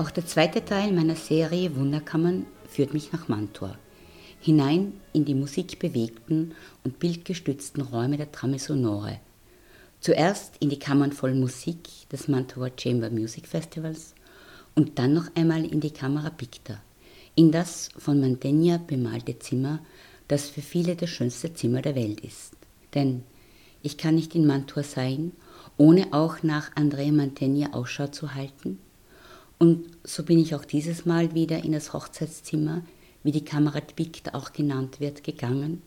Auch der zweite Teil meiner Serie Wunderkammern führt mich nach Mantua, hinein in die musikbewegten und bildgestützten Räume der Trame Sonore. Zuerst in die Kammern voll Musik des Mantua Chamber Music Festivals und dann noch einmal in die Kamera Picta, in das von Mantegna bemalte Zimmer, das für viele das schönste Zimmer der Welt ist. Denn ich kann nicht in Mantua sein, ohne auch nach Andrea Mantegna Ausschau zu halten. Und so bin ich auch dieses Mal wieder in das Hochzeitszimmer, wie die Kamera Picta auch genannt wird, gegangen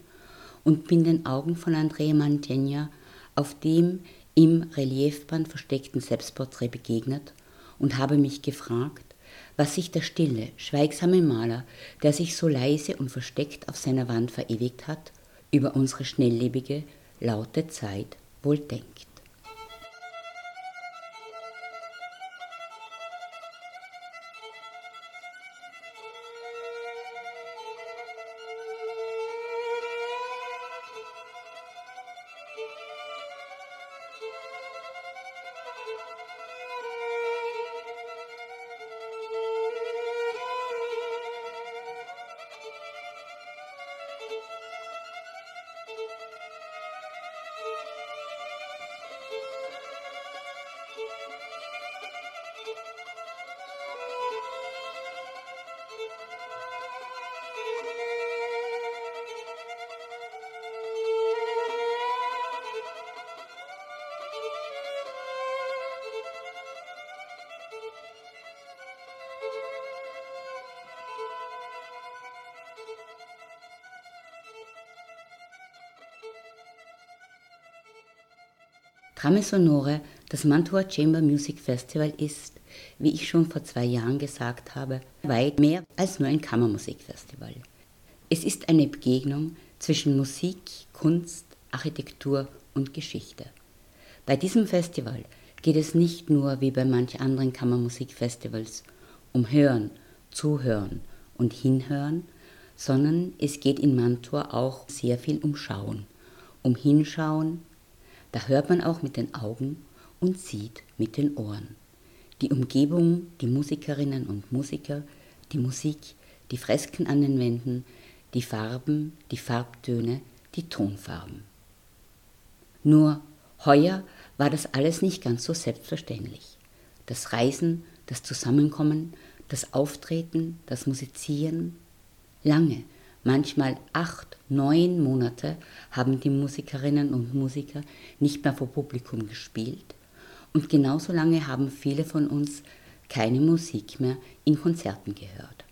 und bin den Augen von Andrea Mantegna auf dem im Reliefband versteckten Selbstporträt begegnet und habe mich gefragt, was sich der stille, schweigsame Maler, der sich so leise und versteckt auf seiner Wand verewigt hat, über unsere schnelllebige, laute Zeit wohl denkt. Trame Sonore, das Mantua Chamber Music Festival ist, wie ich schon vor zwei Jahren gesagt habe, weit mehr als nur ein Kammermusikfestival. Es ist eine Begegnung zwischen Musik, Kunst, Architektur und Geschichte. Bei diesem Festival geht es nicht nur wie bei manch anderen Kammermusikfestivals um Hören, Zuhören und Hinhören, sondern es geht in Mantua auch sehr viel um Schauen, um Hinschauen, da hört man auch mit den Augen und sieht mit den Ohren. Die Umgebung, die Musikerinnen und Musiker, die Musik, die Fresken an den Wänden, die Farben, die Farbtöne, die Tonfarben. Nur heuer war das alles nicht ganz so selbstverständlich. Das Reisen, das Zusammenkommen, das Auftreten, das Musizieren. Lange, Manchmal acht, neun Monate haben die Musikerinnen und Musiker nicht mehr vor Publikum gespielt und genauso lange haben viele von uns keine Musik mehr in Konzerten gehört.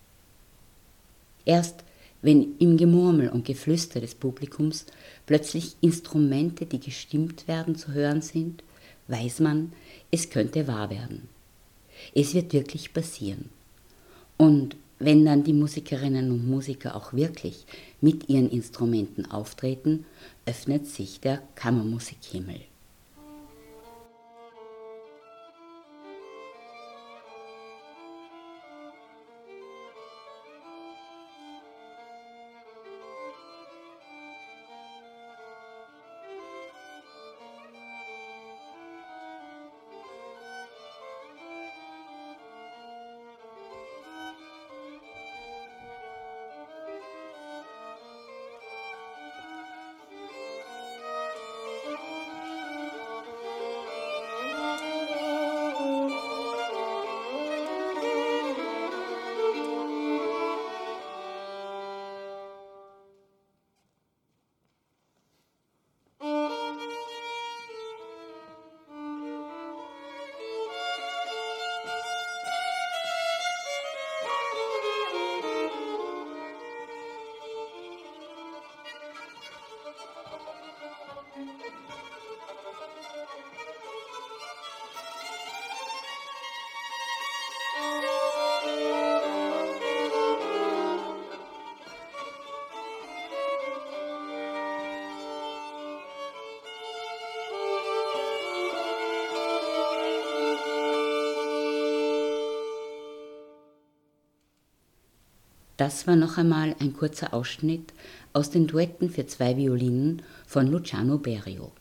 Erst wenn im Gemurmel und Geflüster des Publikums plötzlich Instrumente, die gestimmt werden, zu hören sind, weiß man, es könnte wahr werden. Es wird wirklich passieren. Und wenn dann die Musikerinnen und Musiker auch wirklich mit ihren Instrumenten auftreten, öffnet sich der Kammermusikhimmel. Das war noch einmal ein kurzer Ausschnitt aus den Duetten für zwei Violinen von Luciano Berio,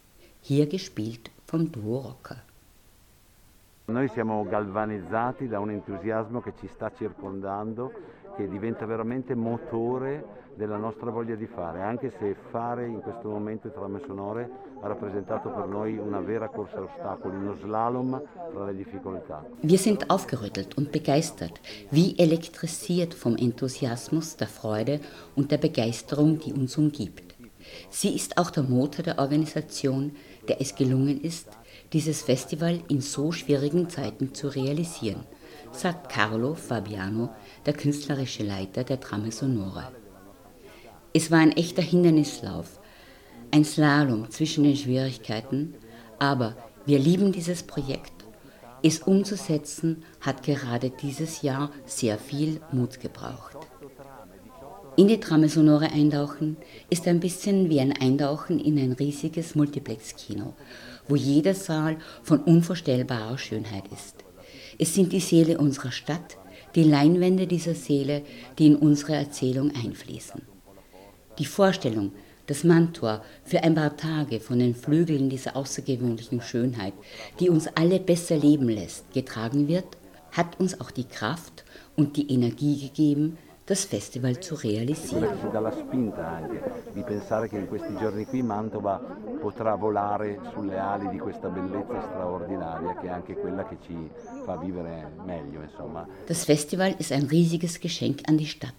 hier gespielt vom Duo Rocker. Noi siamo galvanizzati da un entusiasmo che ci sta circondando che diventa veramente motore della nostra voglia di fare, anche se fare in questo momento il trame sonore ha rappresentato per noi una vera corsa a ostacoli, uno slalom tra le difficoltà. Wir sind aufgerüttelt und begeistert, wie elektrisiert vom Enthusiasmus, der Freude und der Begeisterung, die uns umgibt. Sie ist auch der Motor der Organisation, der es gelungen ist, dieses Festival in so schwierigen Zeiten zu realisieren, sagt Carlo Fabiano, der künstlerische Leiter der Trame Sonore. Es war ein echter Hindernislauf, ein Slalom zwischen den Schwierigkeiten, aber wir lieben dieses Projekt. Es umzusetzen hat gerade dieses Jahr sehr viel Mut gebraucht. In die Trame Sonore eintauchen ist ein bisschen wie ein Eintauchen in ein riesiges Multiplex-Kino, wo jeder Saal von unvorstellbarer Schönheit ist. Es sind die Seele unserer Stadt, die Leinwände dieser Seele, die in unsere Erzählung einfließen. Die Vorstellung, dass Mantua für ein paar Tage von den Flügeln dieser außergewöhnlichen Schönheit, die uns alle besser leben lässt, getragen wird, hat uns auch die Kraft und die Energie gegeben, das Festival zu realisieren. Das Festival ist ein riesiges Geschenk an die Stadt,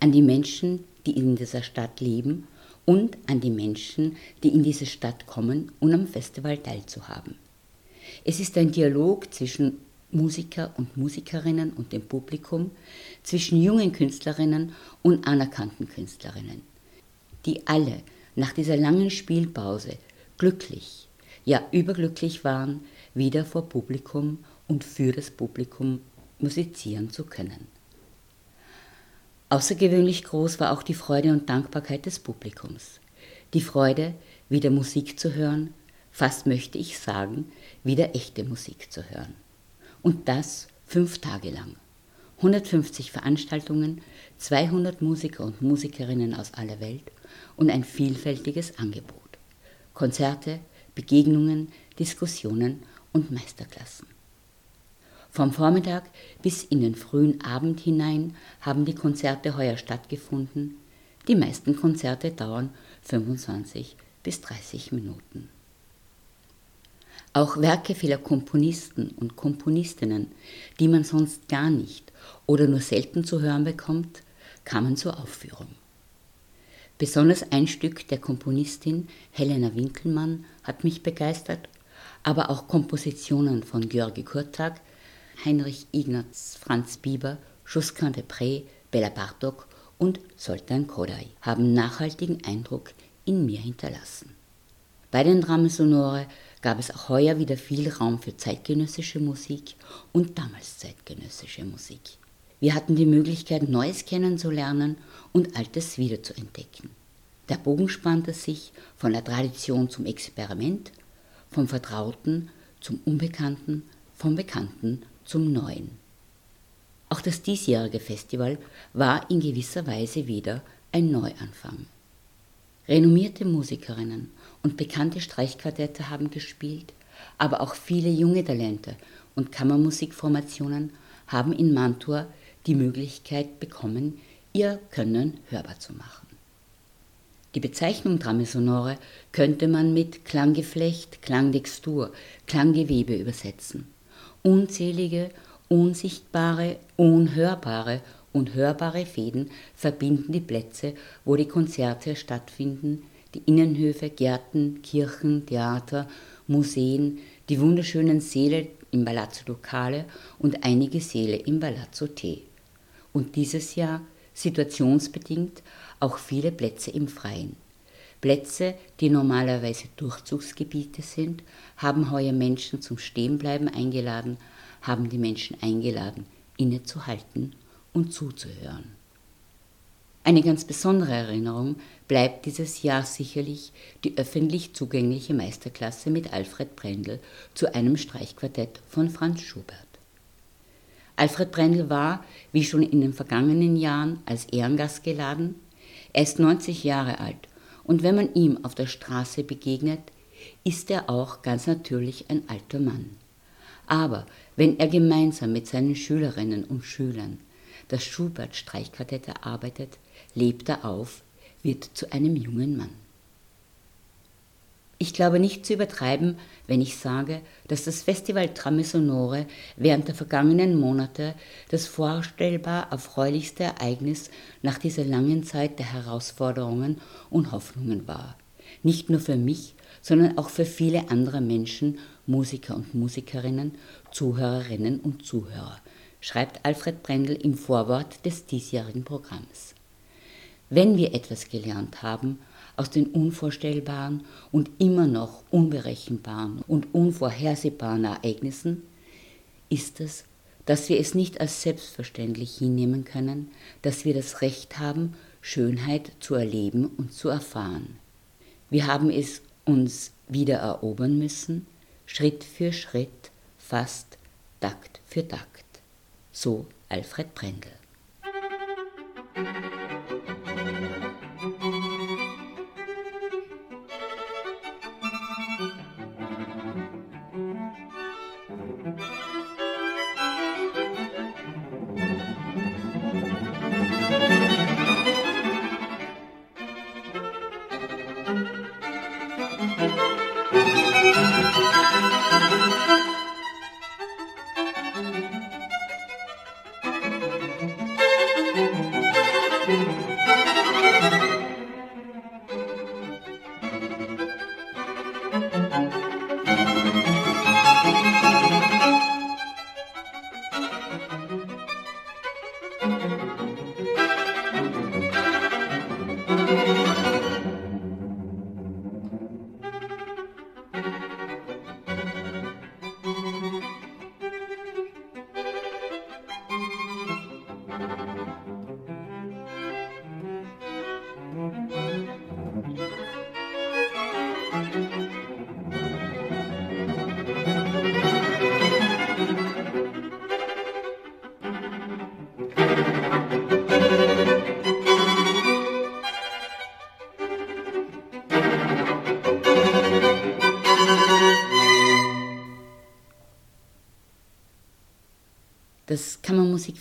an die Menschen, die in dieser Stadt leben und an die Menschen, die in diese Stadt kommen, um am Festival teilzuhaben. Es ist ein Dialog zwischen Musiker und Musikerinnen und dem Publikum, zwischen jungen Künstlerinnen und anerkannten Künstlerinnen, die alle nach dieser langen Spielpause glücklich, ja überglücklich waren, wieder vor Publikum und für das Publikum musizieren zu können. Außergewöhnlich groß war auch die Freude und Dankbarkeit des Publikums. Die Freude, wieder Musik zu hören, fast möchte ich sagen, wieder echte Musik zu hören. Und das fünf Tage lang. 150 Veranstaltungen, 200 Musiker und Musikerinnen aus aller Welt und ein vielfältiges Angebot. Konzerte, Begegnungen, Diskussionen und Meisterklassen. Vom Vormittag bis in den frühen Abend hinein haben die Konzerte heuer stattgefunden. Die meisten Konzerte dauern 25 bis 30 Minuten. Auch Werke vieler Komponisten und Komponistinnen, die man sonst gar nicht oder nur selten zu hören bekommt, kamen zur Aufführung. Besonders ein Stück der Komponistin Helena Winkelmann hat mich begeistert, aber auch Kompositionen von Georgi Kurtag, Heinrich Ignaz Franz Bieber, Josquin de Pré, Bella Bartok und Soltan Kodai haben nachhaltigen Eindruck in mir hinterlassen. Bei den Dramen Sonore gab es auch heuer wieder viel Raum für zeitgenössische Musik und damals zeitgenössische Musik. Wir hatten die Möglichkeit, Neues kennenzulernen und Altes wiederzuentdecken. Der Bogen spannte sich von der Tradition zum Experiment, vom Vertrauten zum Unbekannten, vom Bekannten zum Neuen. Auch das diesjährige Festival war in gewisser Weise wieder ein Neuanfang. Renommierte Musikerinnen und bekannte Streichquartette haben gespielt, aber auch viele junge Talente und Kammermusikformationen haben in Mantua die Möglichkeit bekommen, ihr Können hörbar zu machen. Die Bezeichnung Trame sonore könnte man mit Klanggeflecht, Klangtextur, Klanggewebe übersetzen. Unzählige, unsichtbare, unhörbare und hörbare Fäden verbinden die Plätze, wo die Konzerte stattfinden, die Innenhöfe, Gärten, Kirchen, Theater, Museen, die wunderschönen Säle im Palazzo Ducale und einige Säle im Palazzo T. Und dieses Jahr, situationsbedingt, auch viele Plätze im Freien. Plätze, die normalerweise Durchzugsgebiete sind, haben heuer Menschen zum Stehenbleiben eingeladen, haben die Menschen eingeladen, innezuhalten und zuzuhören. Eine ganz besondere Erinnerung bleibt dieses Jahr sicherlich die öffentlich zugängliche Meisterklasse mit Alfred Brendel zu einem Streichquartett von Franz Schubert. Alfred Brendel war, wie schon in den vergangenen Jahren, als Ehrengast geladen. Er ist 90 Jahre alt und wenn man ihm auf der Straße begegnet, ist er auch ganz natürlich ein alter Mann. Aber wenn er gemeinsam mit seinen Schülerinnen und Schülern das Schubert-Streichquartett erarbeitet, lebt er auf, wird zu einem jungen Mann. Ich glaube nicht zu übertreiben, wenn ich sage, dass das Festival Trame Sonore während der vergangenen Monate das vorstellbar erfreulichste Ereignis nach dieser langen Zeit der Herausforderungen und Hoffnungen war. Nicht nur für mich, sondern auch für viele andere Menschen, Musiker und Musikerinnen, Zuhörerinnen und Zuhörer, schreibt Alfred Brendel im Vorwort des diesjährigen Programms. Wenn wir etwas gelernt haben, aus den unvorstellbaren und immer noch unberechenbaren und unvorhersehbaren Ereignissen, ist es, dass wir es nicht als selbstverständlich hinnehmen können, dass wir das Recht haben, Schönheit zu erleben und zu erfahren. Wir haben es uns wieder erobern müssen, Schritt für Schritt, fast Takt für Takt. So Alfred Brendel. Das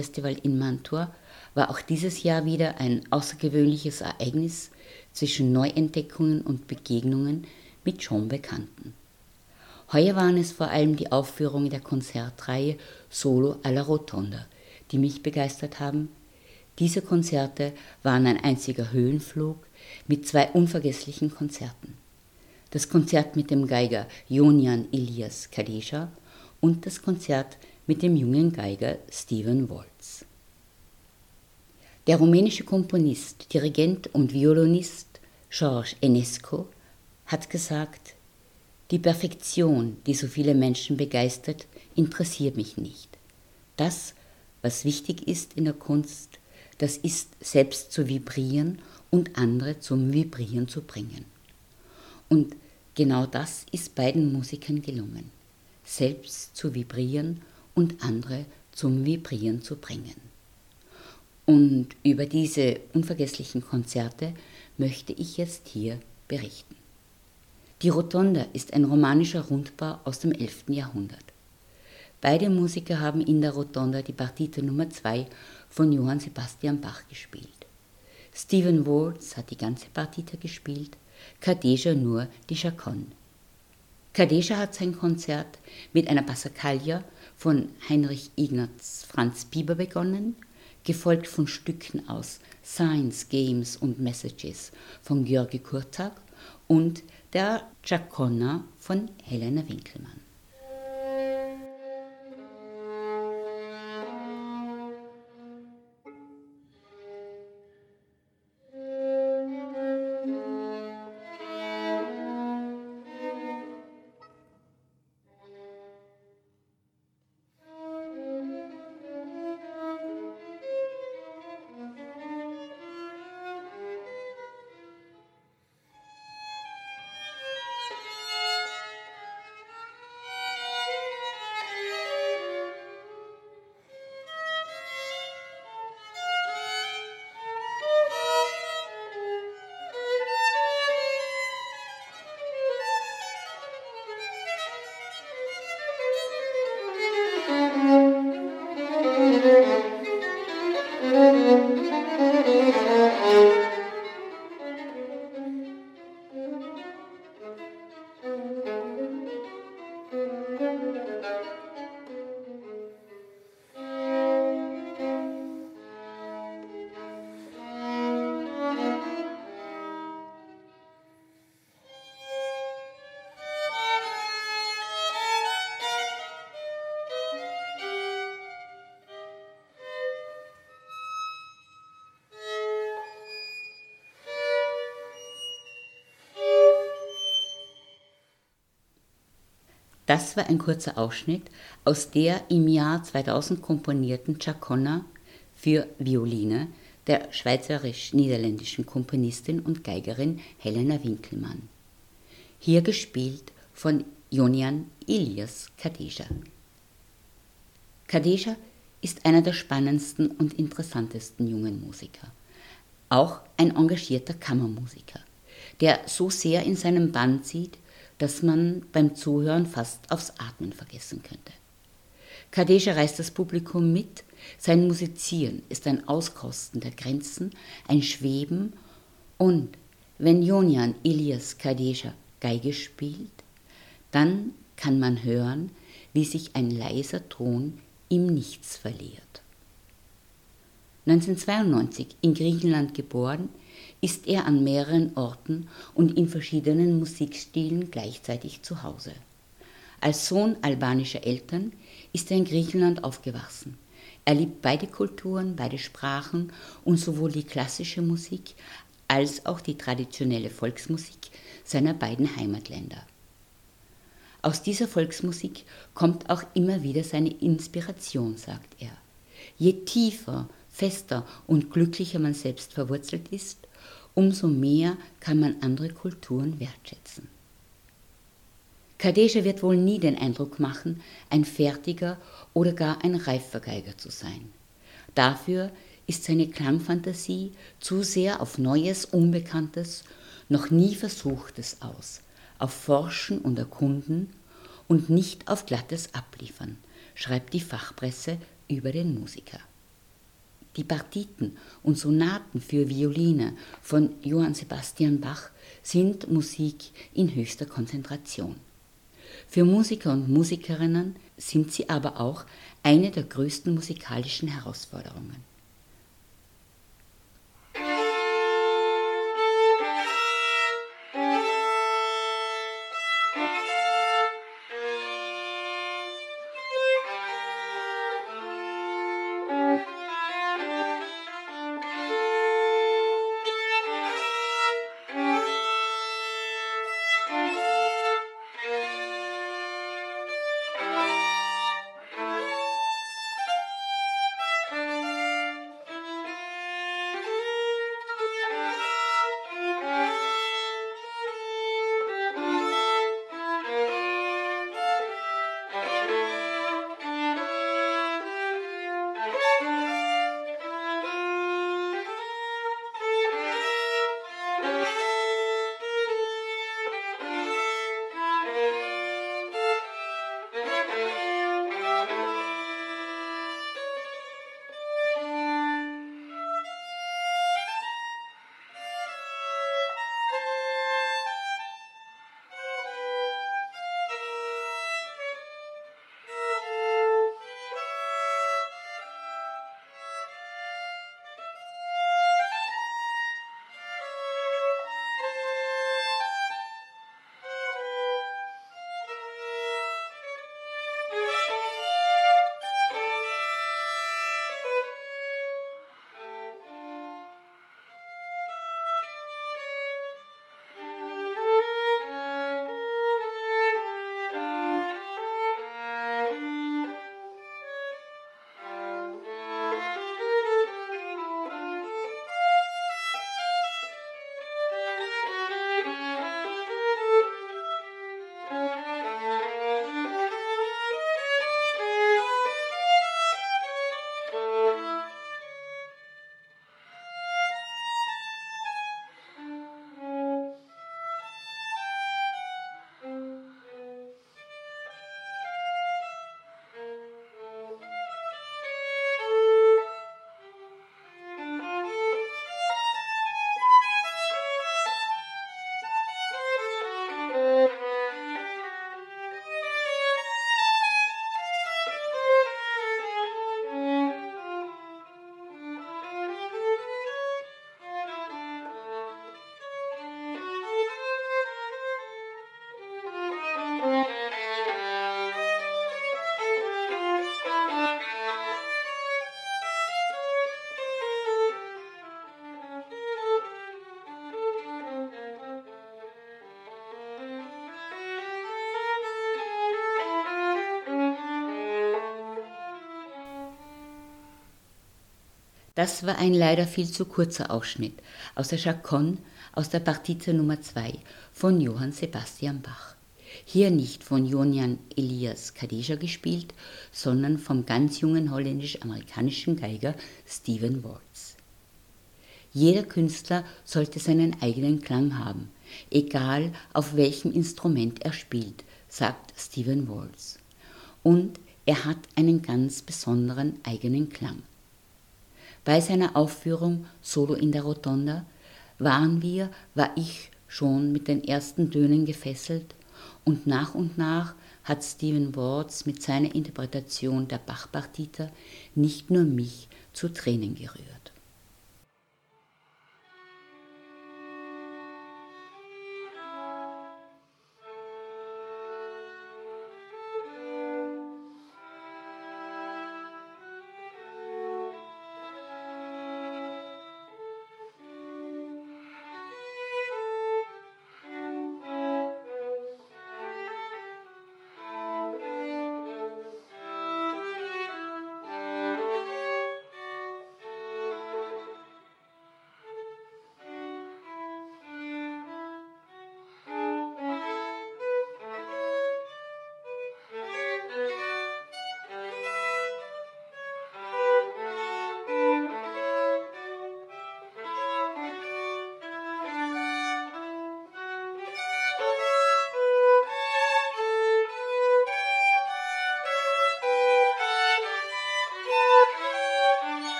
Kammermusikfestival in Mantua war auch dieses Jahr wieder ein außergewöhnliches Ereignis zwischen Neuentdeckungen und Begegnungen mit schon Bekannten. Heuer waren es vor allem die Aufführungen der Konzertreihe Solo alla Rotonda, die mich begeistert haben. Diese Konzerte waren ein einziger Höhenflug mit zwei unvergesslichen Konzerten. Das Konzert mit dem Geiger Jonian Ilias Kadesha und das Konzert mit dem jungen Geiger Stephen Waltz. Der rumänische Komponist, Dirigent und Violinist George Enesco hat gesagt, die Perfektion, die so viele Menschen begeistert, interessiert mich nicht. Das, was wichtig ist in der Kunst, das ist selbst zu vibrieren und andere zum Vibrieren zu bringen. Und genau das ist beiden Musikern gelungen, selbst zu vibrieren und andere zum Vibrieren zu bringen. Und über diese unvergesslichen Konzerte möchte ich jetzt hier berichten. Die Rotonda ist ein romanischer Rundbau aus dem 11. Jahrhundert. Beide Musiker haben in der Rotonda die Partite Nummer 2 von Johann Sebastian Bach gespielt. Stephen Waltz hat die ganze Partite gespielt, Kadeja nur die Chaconne. Kadeja hat sein Konzert mit einer Passacaglia von Heinrich Ignaz Franz Bieber begonnen, gefolgt von Stücken aus Science, Games und Messages von Georgi Kurtag und der Giaconna von Helena Winkelmann. Das war ein kurzer Ausschnitt aus der im Jahr 2000 komponierten Chaconna für Violine der schweizerisch-niederländischen Komponistin und Geigerin Helena Winkelmann. Hier gespielt von Jonian Ilias Kadesha. Kadesha ist einer der spannendsten und interessantesten jungen Musiker. Auch ein engagierter Kammermusiker, der so sehr in seinem Band sieht, dass man beim Zuhören fast aufs Atmen vergessen könnte. Kadesha reißt das Publikum mit, sein Musizieren ist ein Auskosten der Grenzen, ein Schweben und wenn Jonian Ilias Kadesha Geige spielt, dann kann man hören, wie sich ein leiser Ton im Nichts verliert. 1992 in Griechenland geboren, ist er an mehreren Orten und in verschiedenen Musikstilen gleichzeitig zu Hause. Als Sohn albanischer Eltern ist er in Griechenland aufgewachsen. Er liebt beide Kulturen, beide Sprachen und sowohl die klassische Musik als auch die traditionelle Volksmusik seiner beiden Heimatländer. Aus dieser Volksmusik kommt auch immer wieder seine Inspiration, sagt er. Je tiefer, fester und glücklicher man selbst verwurzelt ist, umso mehr kann man andere Kulturen wertschätzen. Kadesha wird wohl nie den Eindruck machen, ein fertiger oder gar ein reifer Geiger zu sein. Dafür ist seine Klangfantasie zu sehr auf Neues, Unbekanntes, noch nie Versuchtes aus, auf Forschen und Erkunden und nicht auf glattes Abliefern, schreibt die Fachpresse über den Musiker. Die Partiten und Sonaten für Violine von Johann Sebastian Bach sind Musik in höchster Konzentration. Für Musiker und Musikerinnen sind sie aber auch eine der größten musikalischen Herausforderungen. Das war ein leider viel zu kurzer Ausschnitt aus der Chaconne aus der Partite Nummer 2 von Johann Sebastian Bach. Hier nicht von Jonian Elias Kadesha gespielt, sondern vom ganz jungen holländisch-amerikanischen Geiger Stephen Waltz. Jeder Künstler sollte seinen eigenen Klang haben, egal auf welchem Instrument er spielt, sagt Stephen Waltz. Und er hat einen ganz besonderen eigenen Klang. Bei seiner Aufführung Solo in der Rotonda waren wir, war ich schon mit den ersten Tönen gefesselt und nach und nach hat Stephen Wards mit seiner Interpretation der Bach-Partita nicht nur mich zu Tränen gerührt.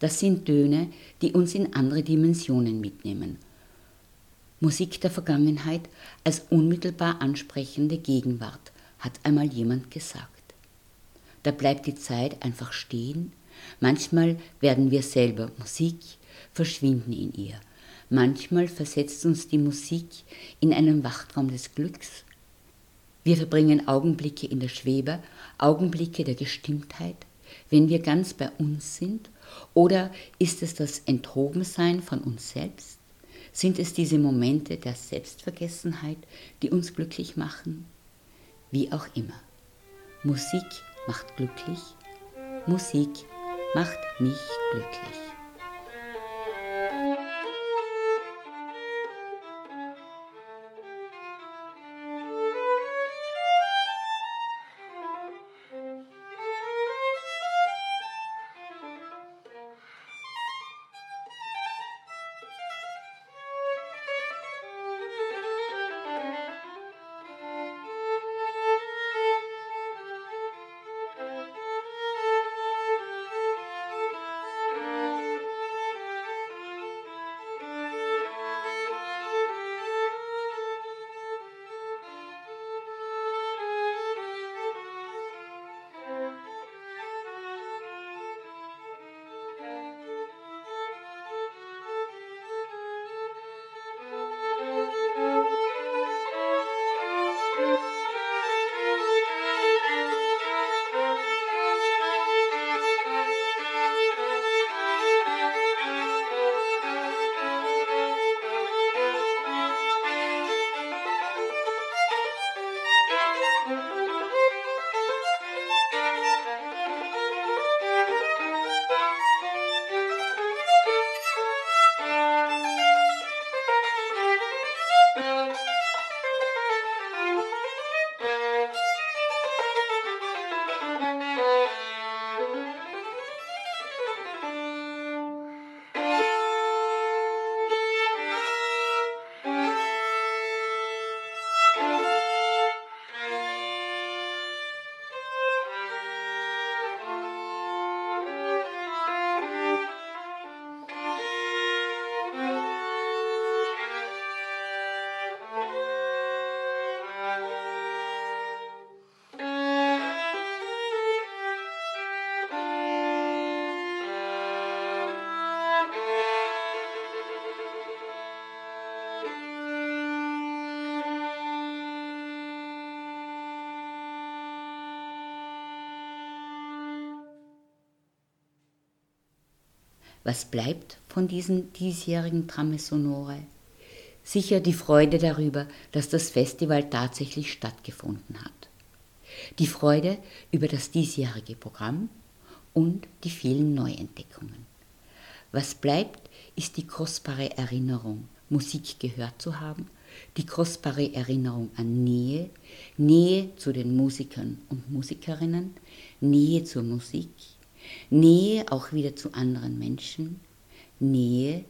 Das sind Töne, die uns in andere Dimensionen mitnehmen. Musik der Vergangenheit als unmittelbar ansprechende Gegenwart, hat einmal jemand gesagt. Da bleibt die Zeit einfach stehen. Manchmal werden wir selber Musik, verschwinden in ihr. Manchmal versetzt uns die Musik in einen Wachtraum des Glücks. Wir verbringen Augenblicke in der Schwebe, Augenblicke der Gestimmtheit, wenn wir ganz bei uns sind? Oder ist es das Enthobensein von uns selbst? Sind es diese Momente der Selbstvergessenheit, die uns glücklich machen? Wie auch immer. Musik macht glücklich, Musik macht mich glücklich. Was bleibt von diesem diesjährigen Tramme Sonore? Sicher die Freude darüber, dass das Festival tatsächlich stattgefunden hat. Die Freude über das diesjährige Programm und die vielen Neuentdeckungen. Was bleibt, ist die kostbare Erinnerung, Musik gehört zu haben, die kostbare Erinnerung an Nähe, Nähe zu den Musikern und Musikerinnen, Nähe zur Musik, Nähe auch wieder zu anderen Menschen, Nähe,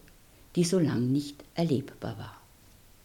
die so lang nicht erlebbar war.